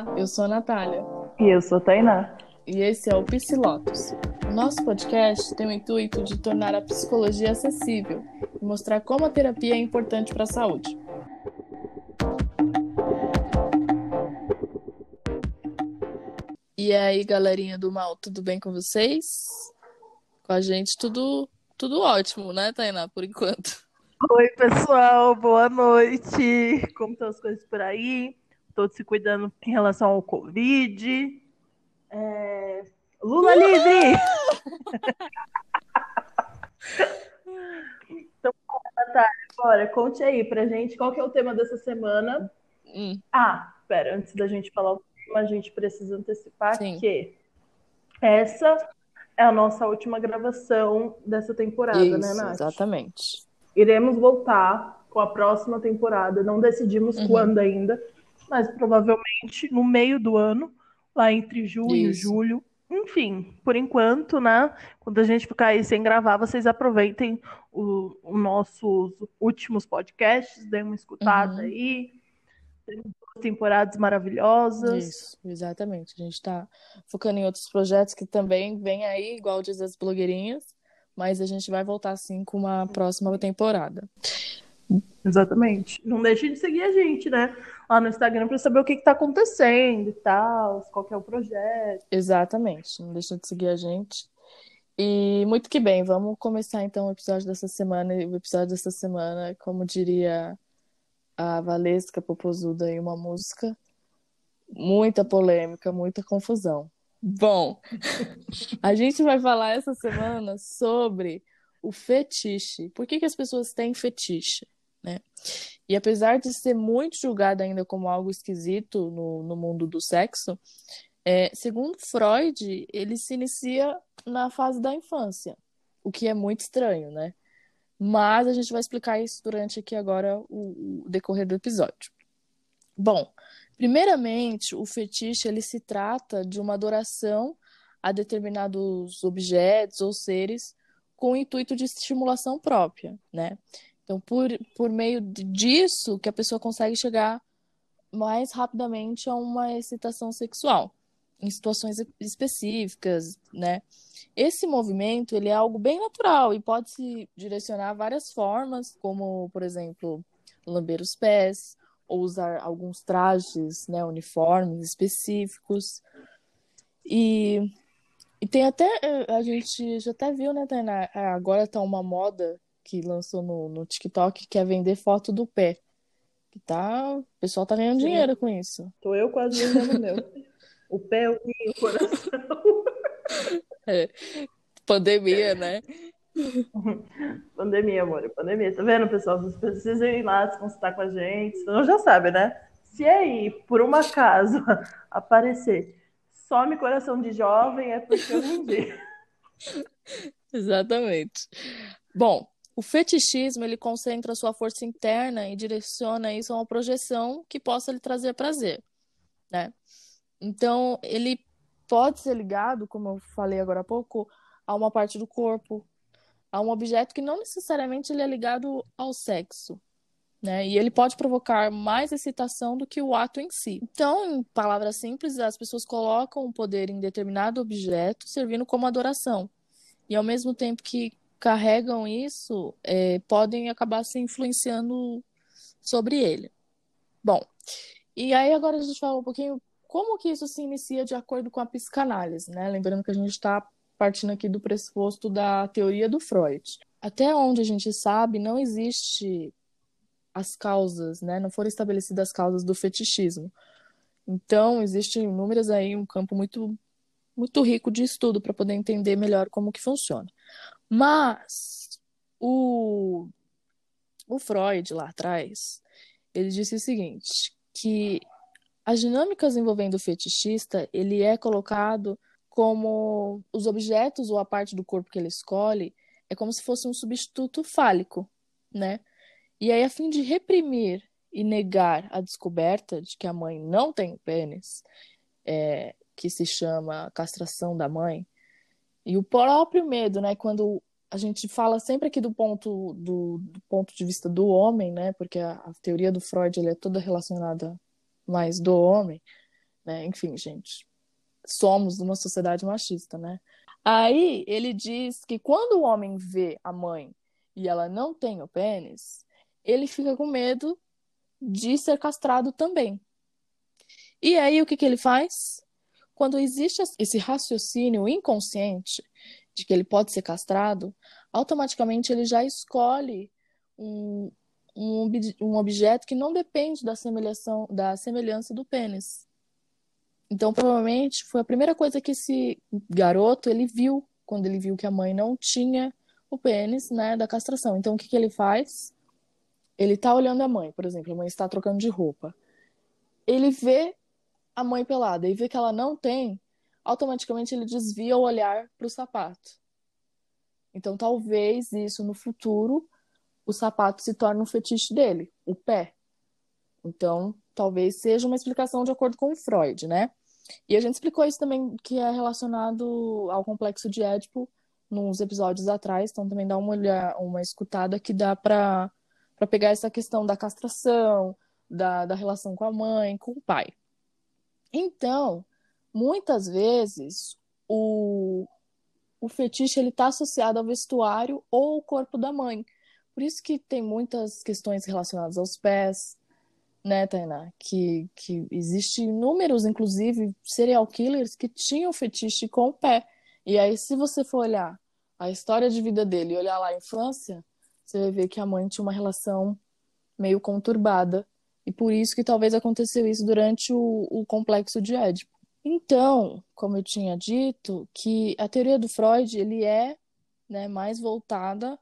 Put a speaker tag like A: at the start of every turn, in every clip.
A: Olá, eu sou a Natália.
B: E eu sou a Tainá.
A: E esse é o Psilotos. Nosso podcast tem o intuito de tornar a psicologia acessível e mostrar como a terapia é importante para a saúde. E aí, galerinha do mal, tudo bem com vocês? Com a gente tudo tudo ótimo, né, Tainá, por enquanto.
B: Oi, pessoal, boa noite. Como estão as coisas por aí? Todos se cuidando em relação ao Covid. É... Lula Uhul! livre! então, Natália, agora conte aí pra gente qual que é o tema dessa semana. Hum. Ah, pera, antes da gente falar o tema, a gente precisa antecipar Sim. que essa é a nossa última gravação dessa temporada, né, Isso, né, Nath?
A: Exatamente.
B: Iremos voltar com a próxima temporada. Não decidimos uhum. quando ainda, mas provavelmente no meio do ano, lá entre junho e julho. Enfim, por enquanto, né? Quando a gente ficar aí sem gravar, vocês aproveitem os nossos últimos podcasts, deem uma escutada uhum. aí. Duas temporadas maravilhosas.
A: Isso, exatamente. A gente está focando em outros projetos que também vêm aí, igual diz as blogueirinhas mas a gente vai voltar sim com uma próxima temporada.
B: Exatamente. Não deixe de seguir a gente, né? Lá no Instagram para saber o que está acontecendo e tal, qual é o projeto.
A: Exatamente. Não deixe de seguir a gente. E muito que bem, vamos começar então o episódio dessa semana. O episódio dessa semana, como diria a Valesca Popozuda em uma música, muita polêmica, muita confusão. Bom, a gente vai falar essa semana sobre o fetiche. Por que, que as pessoas têm fetiche? Né? E apesar de ser muito julgado ainda como algo esquisito no, no mundo do sexo, é, segundo Freud, ele se inicia na fase da infância, o que é muito estranho, né? Mas a gente vai explicar isso durante aqui agora o, o decorrer do episódio. Bom, Primeiramente, o fetiche ele se trata de uma adoração a determinados objetos ou seres com o intuito de estimulação própria, né? Então, por, por meio disso que a pessoa consegue chegar mais rapidamente a uma excitação sexual em situações específicas, né? Esse movimento, ele é algo bem natural e pode se direcionar a várias formas, como, por exemplo, lamber os pés, ou usar alguns trajes, né, uniformes específicos. E, e tem até, eh, a gente já até viu, né, Tainá? É, agora tá uma moda que lançou no, no TikTok que é vender foto do pé. Que tá, o pessoal tá ganhando Sim. dinheiro com isso.
B: Tô eu quase vendendo meu. O pé, o coração.
A: É, pandemia, né?
B: pandemia, amor, pandemia. Tá vendo, pessoal? Vocês precisam ir lá se consultar com a gente. Senão já sabe, né? Se aí, por um acaso, aparecer some coração de jovem, é porque eu não vi.
A: Exatamente. Bom, o fetichismo ele concentra sua força interna e direciona isso a uma projeção que possa lhe trazer prazer, né? Então, ele pode ser ligado, como eu falei agora há pouco, a uma parte do corpo, a um objeto que não necessariamente ele é ligado ao sexo. Né? E ele pode provocar mais excitação do que o ato em si. Então, em palavras simples, as pessoas colocam o poder em determinado objeto, servindo como adoração. E ao mesmo tempo que carregam isso, é, podem acabar se influenciando sobre ele. Bom, e aí agora a gente fala um pouquinho como que isso se inicia de acordo com a psicanálise, né? Lembrando que a gente está partindo aqui do pressuposto da teoria do Freud. Até onde a gente sabe, não existe as causas, né? Não foram estabelecidas as causas do fetichismo. Então, existe inúmeras aí um campo muito muito rico de estudo para poder entender melhor como que funciona. Mas o o Freud lá atrás, ele disse o seguinte, que as dinâmicas envolvendo o fetichista, ele é colocado como os objetos ou a parte do corpo que ele escolhe é como se fosse um substituto fálico, né? E aí, a fim de reprimir e negar a descoberta de que a mãe não tem pênis, é, que se chama castração da mãe, e o próprio medo, né? Quando a gente fala sempre aqui do ponto, do, do ponto de vista do homem, né? Porque a, a teoria do Freud é toda relacionada mais do homem É, enfim, gente, somos uma sociedade machista, né? Aí ele diz que quando o homem vê a mãe e ela não tem o pênis, ele fica com medo de ser castrado também. E aí o que, que ele faz? Quando existe esse raciocínio inconsciente de que ele pode ser castrado, automaticamente ele já escolhe um, um, um objeto que não depende da semelhança, da semelhança do pênis. Então, provavelmente, foi a primeira coisa que esse garoto ele viu quando ele viu que a mãe não tinha o pênis, né, da castração. Então, o que, que ele faz? Ele tá olhando a mãe, por exemplo, a mãe está trocando de roupa. Ele vê a mãe pelada e vê que ela não tem, automaticamente ele desvia o olhar para o sapato. Então, talvez isso no futuro o sapato se torne um fetiche dele, o pé. Então, talvez seja uma explicação de acordo com Freud, né? E a gente explicou isso também, que é relacionado ao complexo de Édipo, nos episódios atrás, então também dá uma olhada, uma escutada que dá para pegar essa questão da castração, da, da relação com a mãe, com o pai. Então, muitas vezes, o, o fetiche ele está associado ao vestuário ou ao corpo da mãe. Por isso que tem muitas questões relacionadas aos pés, né, Tainá? Que, que existe números, inclusive, serial killers que tinham fetiche com o pé. E aí, se você for olhar a história de vida dele e olhar lá a infância, você vai ver que a mãe tinha uma relação meio conturbada. E por isso que talvez aconteceu isso durante o, o complexo de Édipo. Então, como eu tinha dito, que a teoria do Freud ele é né, mais voltada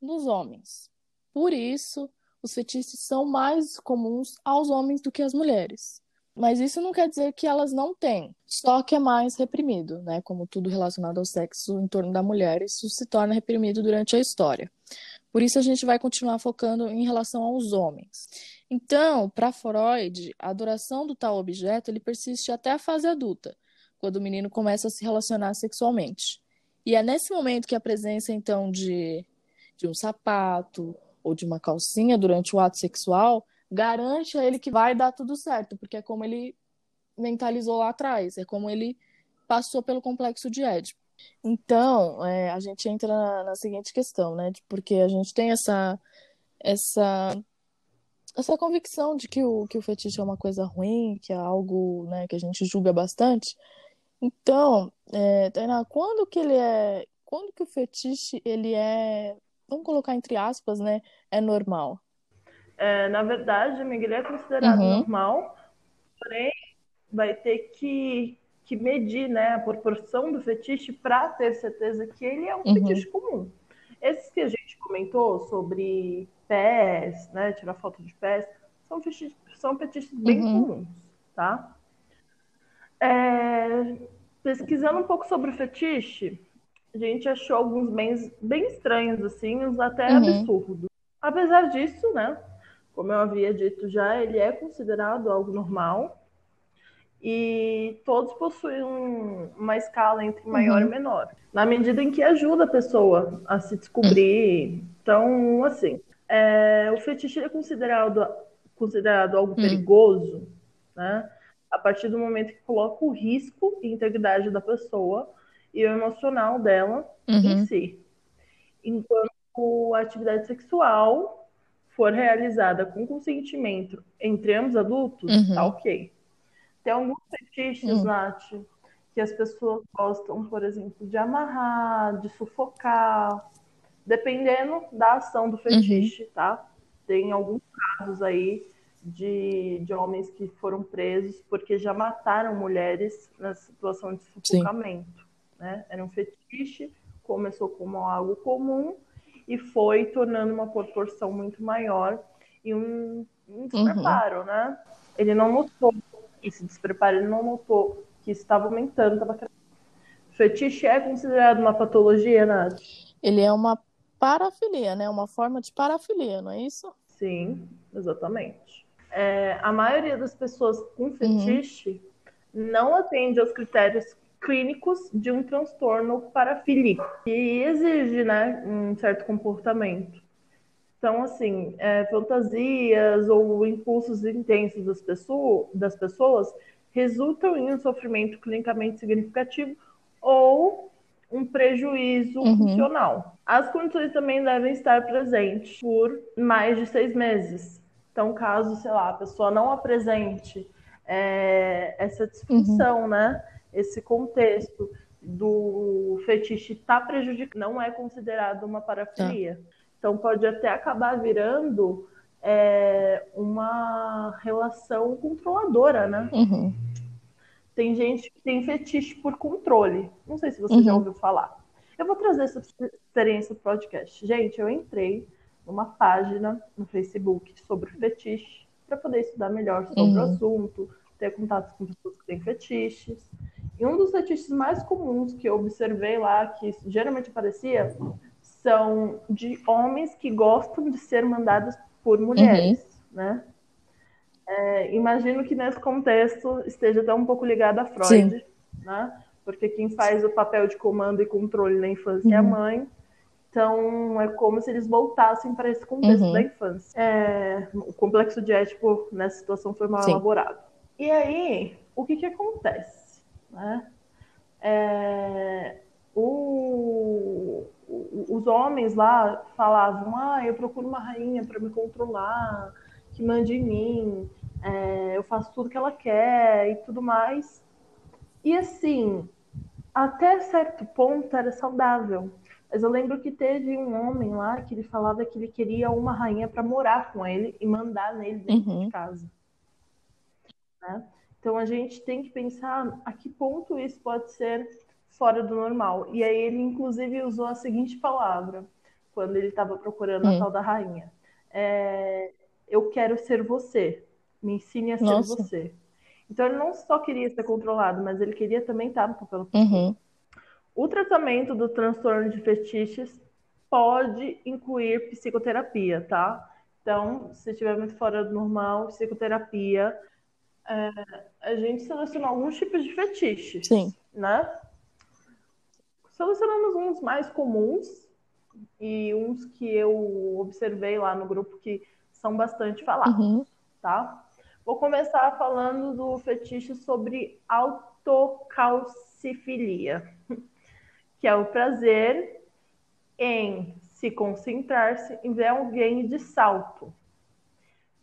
A: nos homens. Por isso, os fetiches são mais comuns aos homens do que às mulheres. Mas isso não quer dizer que elas não têm, só que é mais reprimido, né? Como tudo relacionado ao sexo em torno da mulher, isso se torna reprimido durante a história. Por isso a gente vai continuar focando em relação aos homens. Então, para Freud, a adoração do tal objeto ele persiste até a fase adulta, quando o menino começa a se relacionar sexualmente. E é nesse momento que a presença então de, de um sapato ou de uma calcinha durante o ato sexual garante a ele que vai dar tudo certo, porque é como ele mentalizou lá atrás, é como ele passou pelo complexo de Édipo. Então, é, a gente entra na, na, seguinte questão, né? Porque a gente tem essa, essa, essa convicção de que o, que o fetiche é uma coisa ruim, que é algo né, que a gente julga bastante. Então, é, Tainá, quando que ele é. Quando que o fetiche ele é. Vamos colocar entre aspas, né? É normal.
B: É, na verdade, amiga, ele é considerado uhum. normal, porém vai ter que, que medir né, a proporção do fetiche para ter certeza que ele é um uhum. fetiche comum. Esses que a gente comentou sobre pés, né, tirar foto de pés, são fetiches, são fetiches bem uhum. comuns, tá? É, pesquisando um pouco sobre o fetiche, a gente achou alguns bem, bem estranhos, assim, uns até uhum. absurdos. Apesar disso, né, como eu havia dito já, ele é considerado algo normal e todos possuem uma escala entre maior uhum. e menor, na medida em que ajuda a pessoa a se descobrir. Então, assim, é, o fetiche é considerado, considerado algo uhum. perigoso, né? A partir do momento que coloca o risco e integridade da pessoa e o emocional dela uhum. em si. Enquanto a atividade sexual for realizada com consentimento entre ambos adultos, uhum. tá ok. Tem alguns fetiches, uhum. Nath, que as pessoas gostam, por exemplo, de amarrar, de sufocar, dependendo da ação do fetiche, uhum. tá? Tem alguns casos aí de, de homens que foram presos porque já mataram mulheres na situação de sufocamento, né? Era um fetiche, começou como algo comum e foi tornando uma proporção muito maior e um, um despreparo, uhum. né? Ele não notou esse despreparo, ele não notou que estava aumentando, estava crescendo. Fetiche é considerado uma patologia, Nath?
A: Ele é uma parafilia, né? Uma forma de parafilia, não é isso?
B: Sim, exatamente. É, a maioria das pessoas com uhum. fetiche uhum. não atende aos critérios clínicos de um transtorno parafílico, que exige né, um certo comportamento. Então, assim, é, fantasias ou impulsos intensos das, pessoa, das pessoas resultam em um sofrimento clinicamente significativo ou um prejuízo uhum. funcional. As condições também devem estar presentes por mais de seis meses. Então, caso, sei lá, a pessoa não apresente é, essa disfunção, uhum. né? Esse contexto do fetiche está prejudicando, não é considerado uma parafilia. Tá. Então, pode até acabar virando é, uma relação controladora, né? Uhum. Tem gente que tem fetiche por controle. Não sei se você uhum. já ouviu falar. Eu vou trazer essa experiência para o podcast. Gente, eu entrei numa página no Facebook sobre fetiche para poder estudar melhor sobre uhum. o assunto, ter contato com pessoas que têm fetiches. E um dos fetiches mais comuns que eu observei lá, que geralmente aparecia, são de homens que gostam de ser mandados por mulheres, uhum. né? É, imagino que nesse contexto esteja até um pouco ligado a Freud, Sim. né? Porque quem faz o papel de comando e controle na infância uhum. é a uhum. mãe. Então, é como se eles voltassem para esse contexto uhum. da infância. É, o complexo de Édipo nessa situação foi mal Sim. elaborado. E aí, o que, que acontece? Né? É, o, os homens lá falavam: ah, eu procuro uma rainha para me controlar, que mande em mim, é, eu faço tudo que ela quer e tudo mais. E assim, até certo ponto era saudável. Mas eu lembro que teve um homem lá que ele falava que ele queria uma rainha para morar com ele e mandar nele dentro uhum. de casa. Né? Então a gente tem que pensar a que ponto isso pode ser fora do normal. E aí ele inclusive usou a seguinte palavra quando ele estava procurando uhum. a tal da rainha: é, "Eu quero ser você. Me ensine a ser Nossa. você." Então ele não só queria ser controlado, mas ele queria também estar no papel. Uhum. O tratamento do transtorno de fetiches pode incluir psicoterapia, tá? Então, se estiver muito fora do normal, psicoterapia, é, a gente seleciona alguns tipos de fetiches, Sim. né? Selecionamos uns mais comuns e uns que eu observei lá no grupo que são bastante falados, uhum. tá? Vou começar falando do fetiche sobre autocalcifilia que é o prazer em se concentrar-se em ver alguém de salto,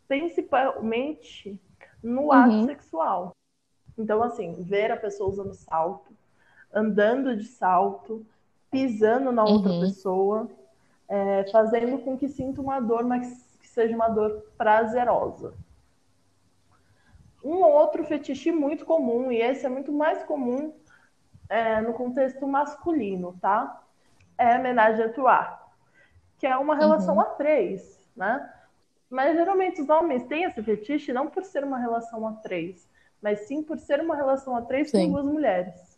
B: principalmente no uhum. ato sexual. Então, assim, ver a pessoa usando salto, andando de salto, pisando na outra uhum. pessoa, é, fazendo com que sinta uma dor, mas que seja uma dor prazerosa. Um outro fetiche muito comum, e esse é muito mais comum é, no contexto masculino, tá? É a homenagem a trois, que é uma relação uhum. a três, né? Mas geralmente os homens têm esse fetiche não por ser uma relação a três, mas sim por ser uma relação a três sim. com duas mulheres.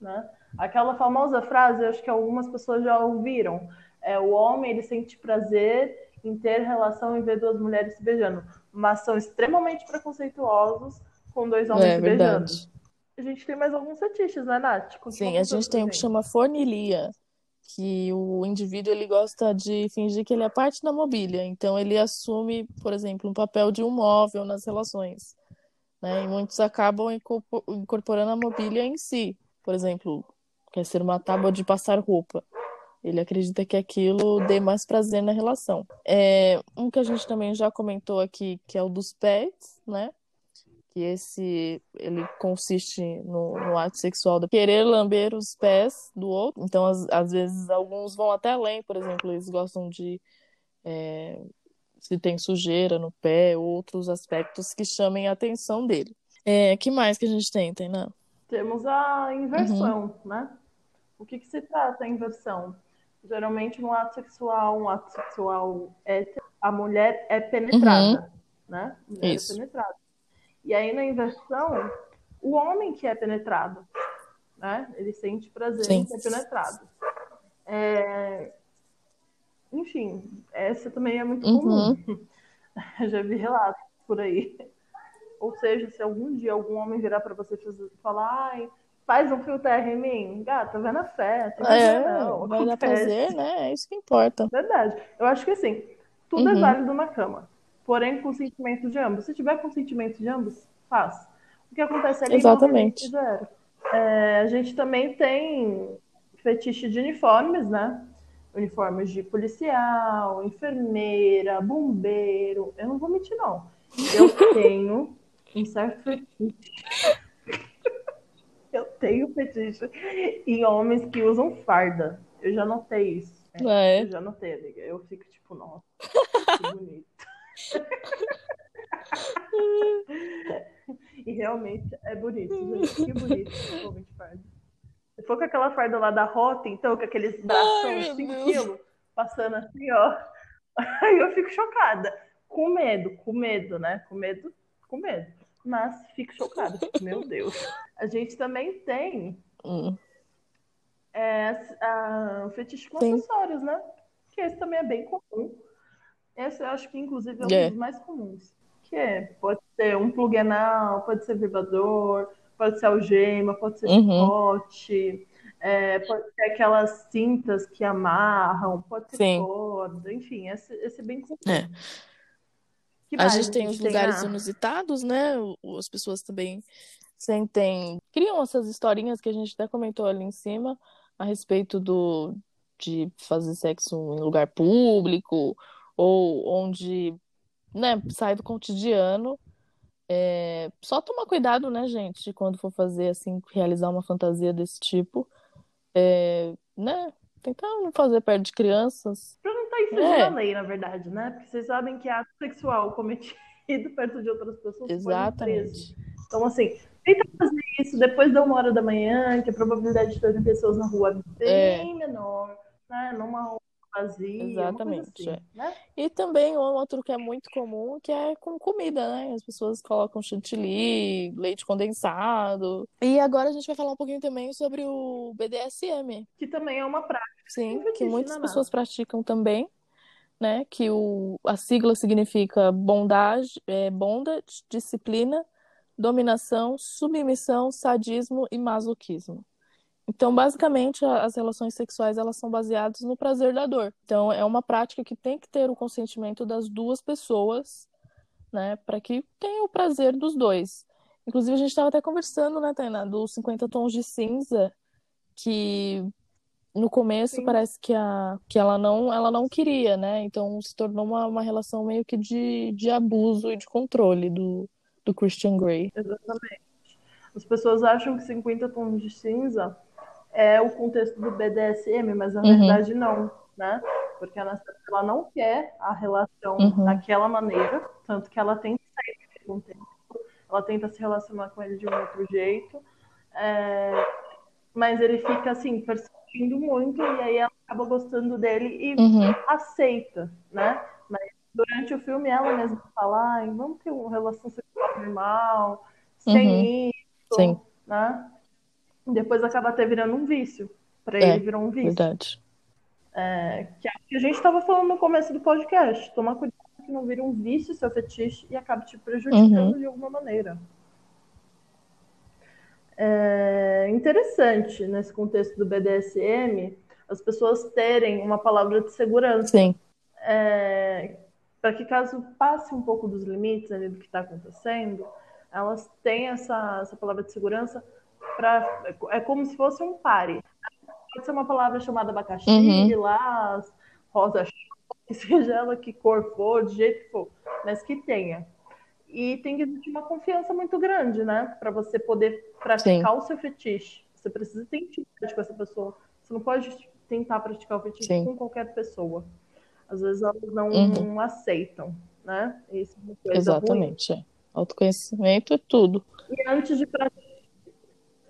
B: Né? Aquela famosa frase, acho que algumas pessoas já ouviram, é o homem ele sente prazer em ter relação em ver duas mulheres se beijando, mas são extremamente preconceituosos com dois homens é, se beijando. Verdade. A gente tem mais alguns fetiches, né, Nath?
A: Sim, a gente tem o que chama fornilia, que o indivíduo ele gosta de fingir que ele é parte da mobília. Então ele assume, por exemplo, um papel de um móvel nas relações. Né? E muitos acabam incorporando a mobília em si. Por exemplo, quer ser uma tábua de passar roupa. Ele acredita que aquilo dê mais prazer na relação. É, um que a gente também já comentou aqui, que é o dos pets, né? que esse ele consiste no, no, ato sexual de querer lamber os pés do outro. Então, às, às vezes, alguns vão até além, por exemplo, eles gostam de é, se tem sujeira no pé, outros aspectos que chamem a atenção dele. É, que mais que a gente tem, Tainá?
B: Temos a inversão, uhum. né? O que, que se trata a inversão? Geralmente, no ato sexual, um ato sexual hétero, a mulher é penetrada, uhum. né? A mulher é Isso. é penetrada. E aí na inversão, o homem que é penetrado, né? Ele sente prazer Sim. em ser penetrado. É... Enfim, essa também é muito uhum. comum. Já vi relatos por aí. Ou seja, se algum dia algum homem virar para você e falar, ai, faz um fio terra em mim, gata, vai na fé,
A: é, não, vai dar prazer, né? É isso que importa.
B: Verdade. Eu acho que assim, tudo é uhum. é válido na cama porém consentimento de ambos. Se tiver consentimento de ambos, faz. o que acontece ali
A: Exatamente.
B: zero. É, a gente também tem fetiche de uniformes, né? Uniformes de policial, enfermeira, bombeiro. Eu não vou mentir, não. Eu tenho um certo fetiche. Eu tenho fetiche em homens que usam farda. Eu já notei isso.
A: É.
B: Eu já notei, amiga. Eu fico tipo, nossa, que bonito. e realmente é bonito, gente. Que bonito homem de farda. Se for com aquela farda lá da Rota, então, com aqueles braços 5 quilos, passando assim, ó. Aí eu fico chocada. Com medo, com medo, né? Com medo, com medo. Mas fico chocada. Meu Deus. A gente também tem
A: Hum.
B: é, a, o fetiche com
A: Sim.
B: acessórios, né? Que esse também é bem comum. Esse eu acho que, inclusive, é um
A: É.
B: dos mais comuns. Que é, pode ser um plug anal, pode ser vibrador, pode ser algema, pode ser
A: Uhum.
B: chicote, é, pode ser aquelas cintas que amarram, pode ser
A: Sim.
B: corda, enfim, esse, esse é bem comum.
A: É.
B: Que
A: A gente tem os lugares inusitados, né? As pessoas também sentem, criam essas historinhas que a gente até comentou ali em cima a respeito do de fazer sexo em lugar público ou onde, né, sai do cotidiano. É, só tomar cuidado, né, gente, quando for fazer assim, realizar uma fantasia desse tipo, É, né? Tentar não fazer perto de crianças.
B: Pra não estar infringindo
A: É.
B: a lei, na verdade, né? Porque vocês sabem que ato sexual cometido perto de outras pessoas.
A: Exatamente.
B: Então, assim, tenta fazer isso depois da uma hora da manhã, que a probabilidade de terem pessoas na rua é bem menor, né? Numa
A: Exatamente,
B: assim, né?
A: E também um outro que é muito comum, que é com comida, né? As pessoas colocam chantilly, leite condensado. E agora a gente vai falar um pouquinho também sobre o BDSM.
B: Que também é uma prática.
A: Sim, que muitas pessoas praticam também, né? Que o, a sigla significa bondade, é, bondade, disciplina, dominação, submissão, sadismo e masoquismo. Então, basicamente, as relações sexuais elas são baseadas no prazer da dor. Então, é uma prática que tem que ter o consentimento das duas pessoas, né, para que tenha o prazer dos dois. Inclusive, a gente estava até conversando, né, Tainá, dos 50 tons de cinza, que no começo
B: Sim.
A: parece que, a, que ela não ela não queria, né? Então se tornou uma, uma relação meio que de, de abuso e de controle do, do Christian Grey.
B: Exatamente. As pessoas acham que 50 tons de cinza é o contexto do BDSM, mas na
A: Uhum.
B: verdade não, né? Porque a Anastasia, ela não quer a relação
A: Uhum.
B: daquela maneira, tanto que ela tenta sair desse contexto, ela tenta se relacionar com ele de um outro jeito, é, mas ele fica assim, persistindo muito, e aí ela acaba gostando dele e
A: Uhum.
B: aceita, né? Mas durante o filme ela mesma fala, Ai, vamos ter uma relação sexual normal, sem isso,
A: Sim.
B: né? Depois acaba até virando um vício. Pra
A: É,
B: ele virou um vício.
A: Verdade.
B: É, que é o que a gente estava falando no começo do podcast. Tomar cuidado que não vire um vício seu fetiche e acabe te prejudicando
A: Uhum.
B: de alguma maneira. É interessante nesse contexto do BDSM as pessoas terem uma palavra de segurança
A: Sim.
B: é, para que caso passe um pouco dos limites ali do que está acontecendo, elas têm essa, essa palavra de segurança é como se fosse um pare. Pode ser uma palavra chamada abacaxi,
A: Uhum.
B: lilás, rosa, seja ela que cor for, de jeito que for, mas que tenha. E tem que existir uma confiança muito grande, né? Para você poder praticar o seu fetiche. Você precisa ter intimidade com essa pessoa. Você não pode tentar praticar o fetiche
A: Sim.
B: com qualquer pessoa. Às vezes elas não
A: Uhum.
B: aceitam, né? Isso é uma coisa ruim.
A: Exatamente. É. Autoconhecimento é tudo.
B: E antes de praticar,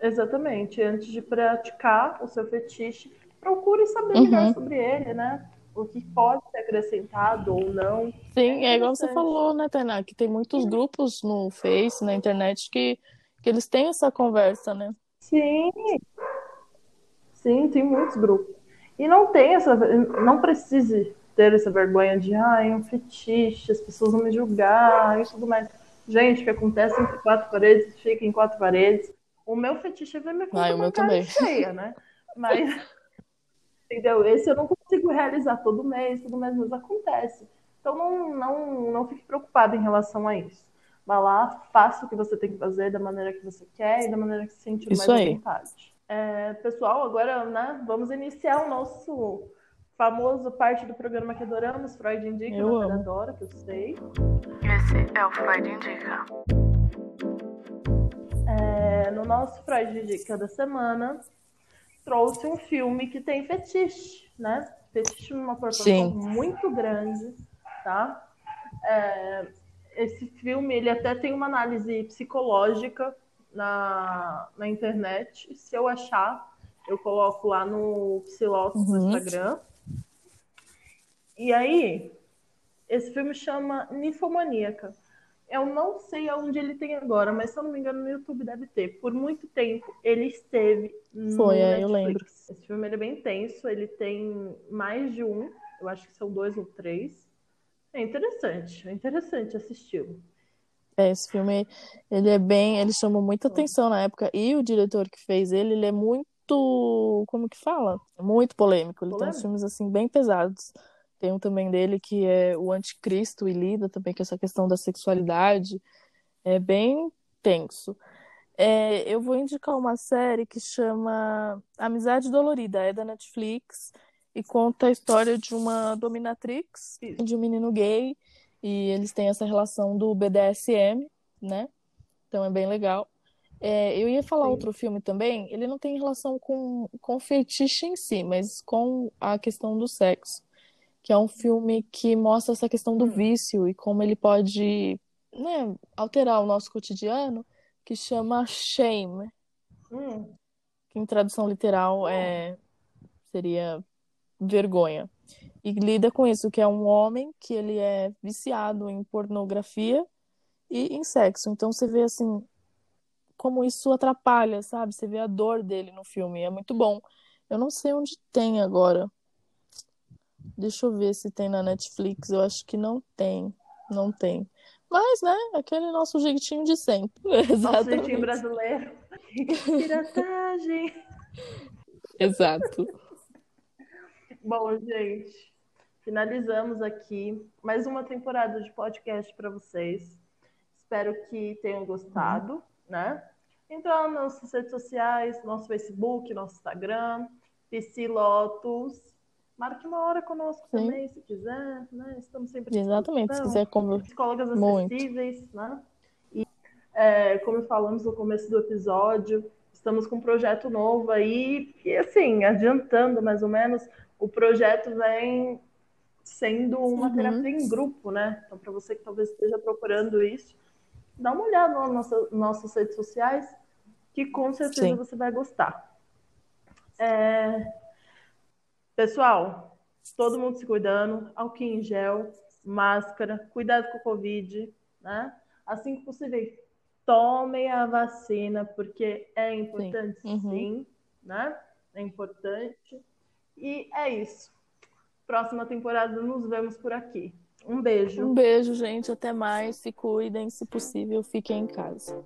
B: exatamente, antes de praticar o seu fetiche, procure saber
A: Uhum.
B: melhor sobre ele, né? O que pode ser acrescentado ou não.
A: Sim, é igual você falou, né, Tainá? Que tem muitos grupos no Face, na internet, que, que eles têm essa conversa, né?
B: Sim, sim, tem muitos grupos. E não tem essa, não precise ter essa vergonha de, ah, é um fetiche, as pessoas vão me julgar e tudo mais. Gente, o que acontece entre quatro paredes, fica em quatro paredes. O meu fetiche é ver minha conta
A: Ah, o meu também.
B: cheia, né? Mas, entendeu? Esse eu não consigo realizar todo mês, todo mês, mas acontece. Então não, não, não fique preocupado em relação a isso. Vá lá, faça o que você tem que fazer da maneira que você quer e da maneira que se sentir mais à vontade. É, pessoal, agora né, vamos iniciar o nosso famoso parte do programa que adoramos, Freud Indica, eu adora, que eu sei.
A: Esse é o Freud Indica.
B: No nosso Freud Indica da semana, trouxe um filme que tem fetiche, né? Fetiche numa proporção Sim. muito grande, tá? É, esse filme, ele até tem uma análise psicológica na, na internet. Se eu achar, eu coloco lá no Psilotos uhum. no Instagram. E aí, esse filme chama Ninfomaníaca. Eu não sei aonde ele tem agora, mas se eu não me engano, no YouTube deve ter. Por muito tempo ele esteve no Foi, Netflix. É, eu lembro. Esse filme é bem tenso, ele tem mais de um, eu acho que são dois ou três. É interessante, é interessante assisti-lo.
A: É, esse filme, ele é bem, ele chamou muita atenção na época e o diretor que fez ele, ele é muito, como que fala? Muito polêmico. Ele polêmico? tem uns filmes assim bem pesados. Tem um também dele que é o Anticristo e lida também com essa questão da sexualidade. É bem tenso. É, eu vou indicar uma série que chama Amizade Dolorida, é da Netflix e conta a história de uma dominatrix e de um menino gay e eles têm essa relação do BDSM, né? Então é bem legal. É, eu ia falar Sim. outro filme também, ele não tem relação com, com fetiche em si, mas com a questão do sexo, que é um filme que mostra essa questão do vício e como ele pode né, alterar o nosso cotidiano, que chama Shame, hum. que em tradução literal é, seria vergonha e lida com isso, que é um homem que ele é viciado em pornografia e em sexo. Então você vê assim como isso atrapalha, sabe? Você vê a dor dele no filme, é muito bom. Eu não sei onde tem agora. Deixa eu ver se tem na Netflix. Eu acho que não tem. Não tem. Mas, né, aquele nosso jeitinho de sempre.
B: Nosso jeitinho brasileiro. Piratagem.
A: Exato.
B: Bom, gente, finalizamos aqui mais uma temporada de podcast para vocês. Espero que tenham gostado, né? Então, nas nossas redes sociais, nosso Facebook, nosso Instagram, PC Lotus. Marque uma hora conosco Sim. também, se quiser, né? Estamos sempre
A: Exatamente, se quiser como
B: psicólogas acessíveis, Muito. né? E é, como falamos no começo do episódio, estamos com um projeto novo aí, e assim, adiantando mais ou menos, o projeto vem sendo uma uhum. terapia em grupo, né? Então, para você que talvez esteja procurando isso, dá uma olhada nas nossa, nossas redes sociais, que com certeza Sim. você vai gostar. É... Pessoal, todo mundo se cuidando, álcool em gel, máscara, cuidado com o Covid, né? Assim que possível, tomem a vacina, porque é importante sim, uhum. sim né? É importante. E é isso. Próxima temporada nos vemos por aqui. Um beijo.
A: Um beijo, gente. Até mais. Se cuidem, se possível, fiquem em casa.